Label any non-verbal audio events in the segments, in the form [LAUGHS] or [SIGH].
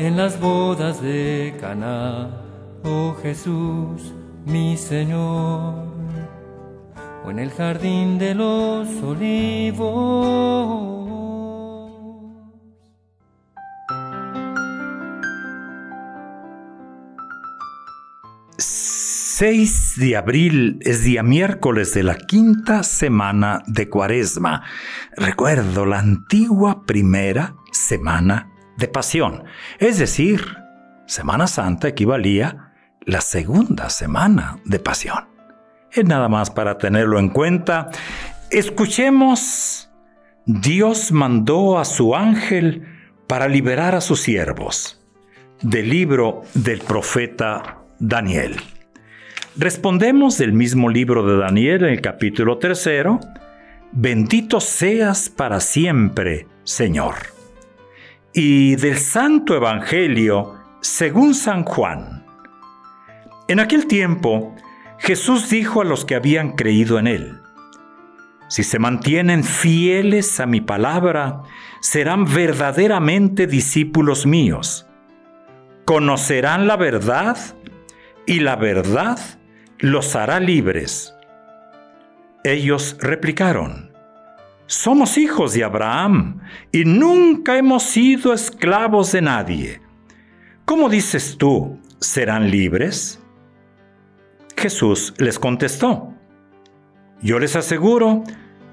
en las bodas de Caná, oh Jesús, mi Señor, o en el jardín de los olivos. 6 de abril es día miércoles de la quinta semana de Cuaresma. Recuerdo la antigua primera semana de Pasión, es decir, Semana Santa equivalía la segunda semana de Pasión. Es nada más para tenerlo en cuenta. Escuchemos, Dios mandó a su ángel para liberar a sus siervos, del libro del profeta Daniel. Respondemos del mismo libro de Daniel en el capítulo tercero, Bendito seas para siempre, Señor. Y del Santo Evangelio según San Juan. En aquel tiempo, Jesús dijo a los que habían creído en él, Si se mantienen fieles a mi palabra, serán verdaderamente discípulos míos. Conocerán la verdad y la verdad los hará libres. Ellos replicaron, Somos hijos de Abraham y nunca hemos sido esclavos de nadie. ¿Cómo dices tú, serán libres? Jesús les contestó, Yo les aseguro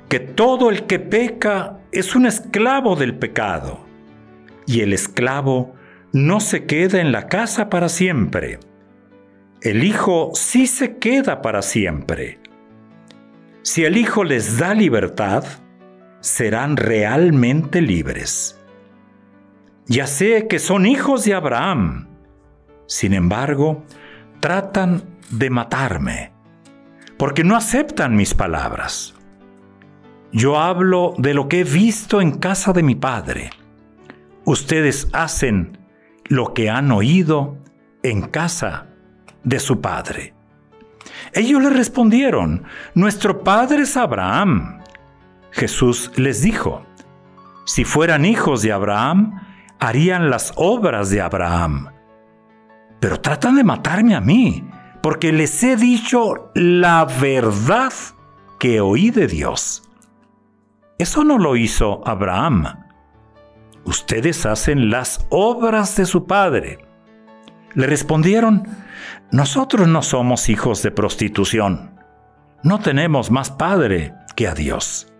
que todo el que peca es un esclavo del pecado, y el esclavo no se queda en la casa para siempre el Hijo sí se queda para siempre. Si el Hijo les da libertad, serán realmente libres. Ya sé que son hijos de Abraham, sin embargo, tratan de matarme, porque no aceptan mis palabras. Yo hablo de lo que he visto en casa de mi Padre. Ustedes hacen lo que han oído en casa de su padre. Ellos le respondieron, Nuestro padre es Abraham. Jesús les dijo, Si fueran hijos de Abraham, harían las obras de Abraham. Pero tratan de matarme a mí, porque les he dicho la verdad que oí de Dios. Eso no lo hizo Abraham. Ustedes hacen las obras de su padre. Le respondieron, nosotros no somos hijos de prostitución. No tenemos más padre que a Dios.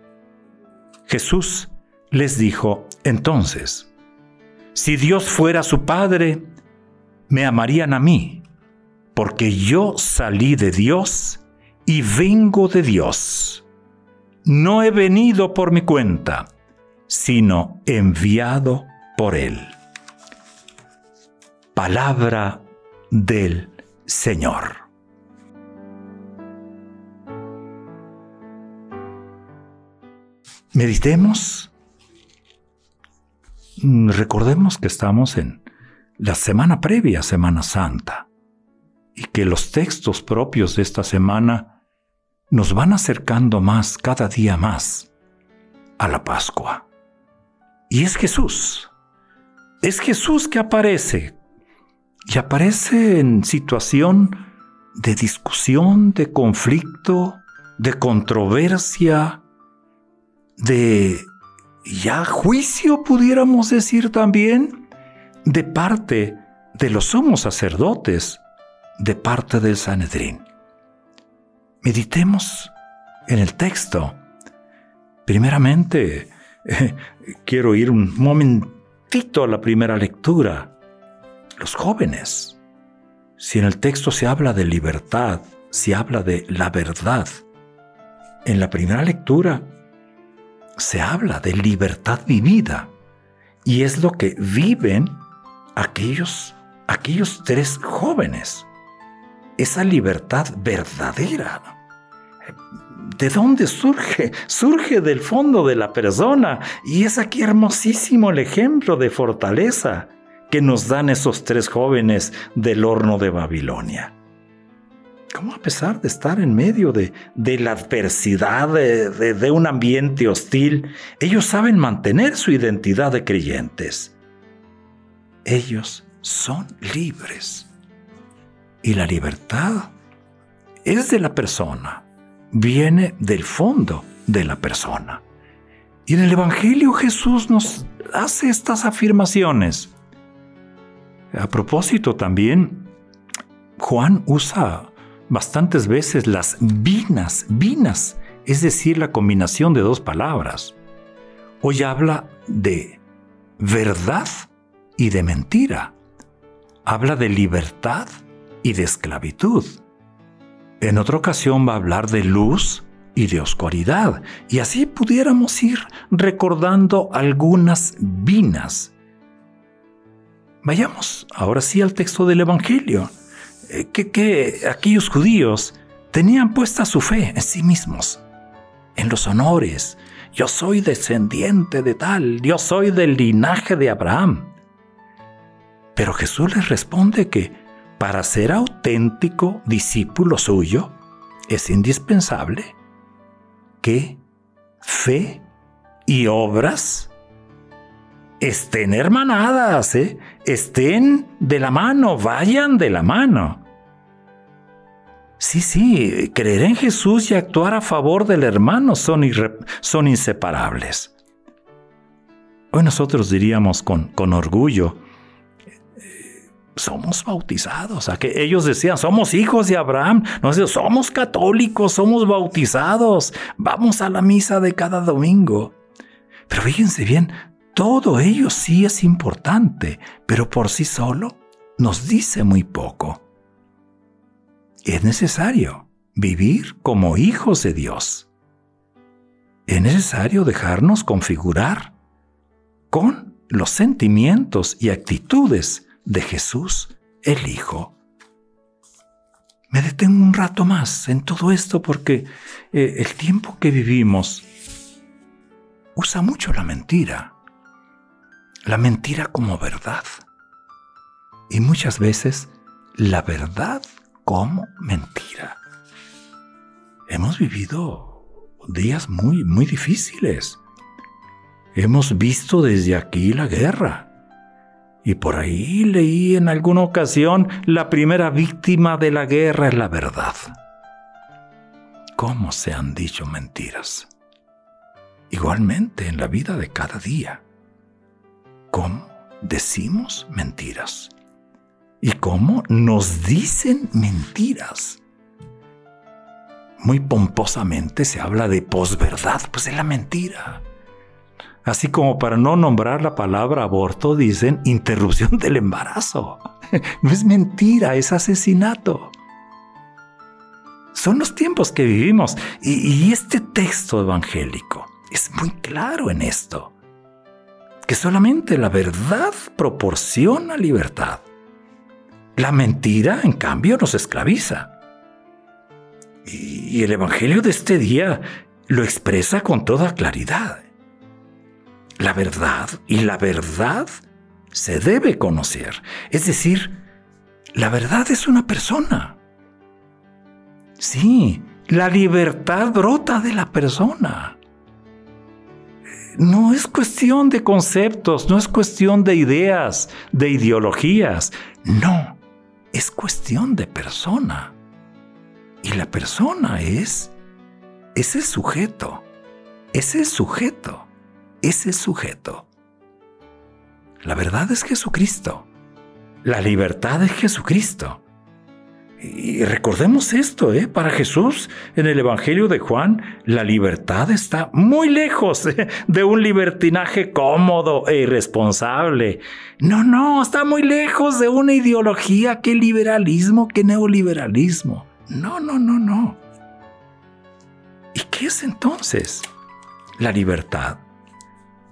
Jesús les dijo entonces, si Dios fuera su padre, me amarían a mí, porque yo salí de Dios y vengo de Dios. No he venido por mi cuenta, sino enviado por Él. Palabra del Señor. Meditemos. Mm, recordemos que estamos en la semana previa a Semana Santa y que los textos propios de esta semana nos van acercando más, cada día más, a la Pascua. Y es Jesús. Es Jesús que aparece y aparece en situación de discusión, de conflicto, de controversia, de ya juicio, pudiéramos decir también, de parte de los sumos sacerdotes, de parte del Sanedrín. Meditemos en el texto. Primeramente, [LAUGHS] quiero ir un momentito a la primera lectura los jóvenes. Si en el texto se habla de libertad, se habla de la verdad, en la primera lectura se habla de libertad vivida y es lo que viven aquellos aquellos tres jóvenes. Esa libertad verdadera. ¿De dónde surge? Surge del fondo de la persona. Y es aquí hermosísimo el ejemplo de fortaleza que nos dan esos tres jóvenes del horno de Babilonia. ¿Cómo a pesar de estar en medio de, la adversidad, de un ambiente hostil, ellos saben mantener su identidad de creyentes? Ellos son libres. Y la libertad es de la persona, viene del fondo de la persona. Y en el Evangelio Jesús nos hace estas afirmaciones. A propósito también, Juan usa bastantes veces las vinas, vinas, es decir, la combinación de dos palabras. Hoy habla de verdad y de mentira. Habla de libertad y de esclavitud. En otra ocasión va a hablar de luz y de oscuridad, y así pudiéramos ir recordando algunas vinas Vayamos ahora sí al texto del Evangelio, eh, que, aquellos judíos tenían puesta su fe en sí mismos, en los honores. Yo soy descendiente de tal, yo soy del linaje de Abraham. Pero Jesús les responde que para ser auténtico discípulo suyo es indispensable que fe y obras estén hermanadas, ¿eh? estén de la mano, vayan de la mano. Sí, sí, creer en Jesús y actuar a favor del hermano son, son inseparables. Hoy nosotros diríamos con, con orgullo, somos bautizados. A que ellos decían, somos hijos de Abraham. Nosotros somos católicos, somos bautizados. Vamos a la misa de cada domingo. Pero fíjense bien, todo ello sí es importante, pero por sí solo nos dice muy poco. Es necesario vivir como hijos de Dios. Es necesario dejarnos configurar con los sentimientos y actitudes de Jesús el Hijo. Me detengo un rato más en todo esto porque eh, el tiempo que vivimos usa mucho la mentira la mentira como verdad. Y muchas veces la verdad como mentira. Hemos vivido días muy, muy difíciles. Hemos visto desde aquí la guerra. Y por ahí leí en alguna ocasión, la primera víctima de la guerra es la verdad. ¿Cómo se han dicho mentiras? Igualmente en la vida de cada día cómo decimos mentiras y cómo nos dicen mentiras. Muy pomposamente se habla de posverdad, pues es la mentira. Así como para no nombrar la palabra aborto, dicen interrupción del embarazo. [LAUGHS] No es mentira, es asesinato. Son los tiempos que vivimos y, y este texto evangélico es muy claro en esto que solamente la verdad proporciona libertad. La mentira, en cambio, nos esclaviza. Y el Evangelio de este día lo expresa con toda claridad. La verdad y la verdad se debe conocer. Es decir, la verdad es una persona. Sí, la libertad brota de la persona no es cuestión de conceptos, no es cuestión de ideas, de ideologías. No, es cuestión de persona. Y la persona es ese sujeto, ese sujeto, ese sujeto. La verdad es Jesucristo. La libertad es Jesucristo. Y recordemos esto, ¿eh? para Jesús en el Evangelio de Juan, la libertad está muy lejos ¿eh? de un libertinaje cómodo e irresponsable. No, no, está muy lejos de una ideología que liberalismo, que neoliberalismo. No, no, no, no. ¿Y qué es entonces la libertad?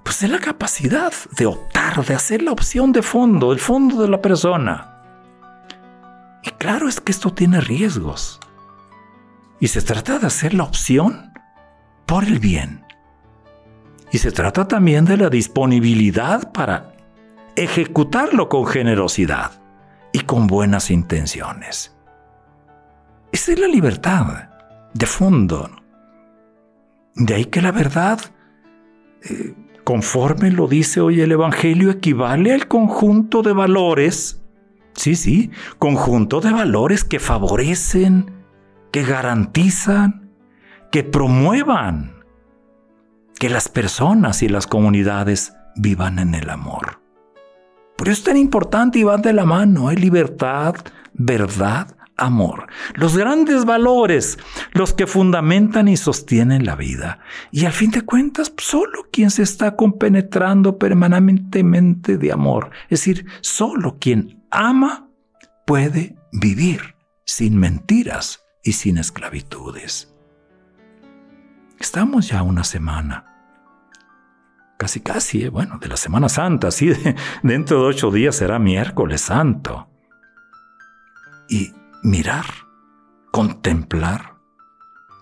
Pues es la capacidad de optar, de hacer la opción de fondo, el fondo de la persona Claro es que esto tiene riesgos. Y se trata de hacer la opción por el bien. Y se trata también de la disponibilidad para ejecutarlo con generosidad y con buenas intenciones. Esa es la libertad de fondo. De ahí que la verdad, eh, conforme lo dice hoy el Evangelio, equivale al conjunto de valores, sí, sí, conjunto de valores que favorecen, que garantizan, que promuevan que las personas y las comunidades vivan en el amor. Por eso es tan importante y van de la mano. Hay libertad, verdad, amor. Los grandes valores, los que fundamentan y sostienen la vida. Y al fin de cuentas, solo quien se está compenetrando permanentemente de amor. Es decir, solo quien ama puede vivir sin mentiras y sin esclavitudes. Estamos ya una semana casi casi, eh, bueno, de la Semana Santa, sí, [LAUGHS] dentro de ocho días será miércoles santo. Y mirar, contemplar,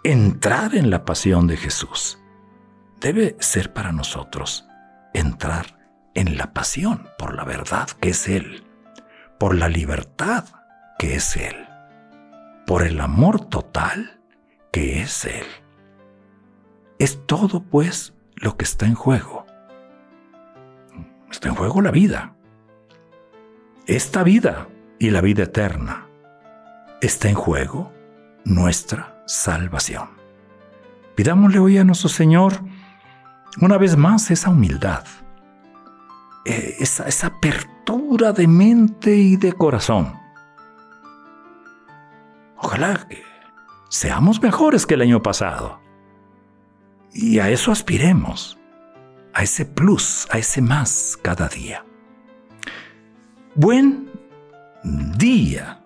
entrar en la pasión de Jesús. Debe ser para nosotros entrar en la pasión por la verdad que es Él, por la libertad que es Él, por el amor total que es Él. Es todo, pues, lo que está en juego. Está en juego la vida. Esta vida y la vida eterna. Está en juego nuestra salvación. Pidámosle hoy a nuestro Señor una vez más esa humildad, eh, esa, apertura de mente y de corazón. Ojalá que seamos mejores que el año pasado. Y a eso aspiremos, a ese plus, a ese más cada día. Buen día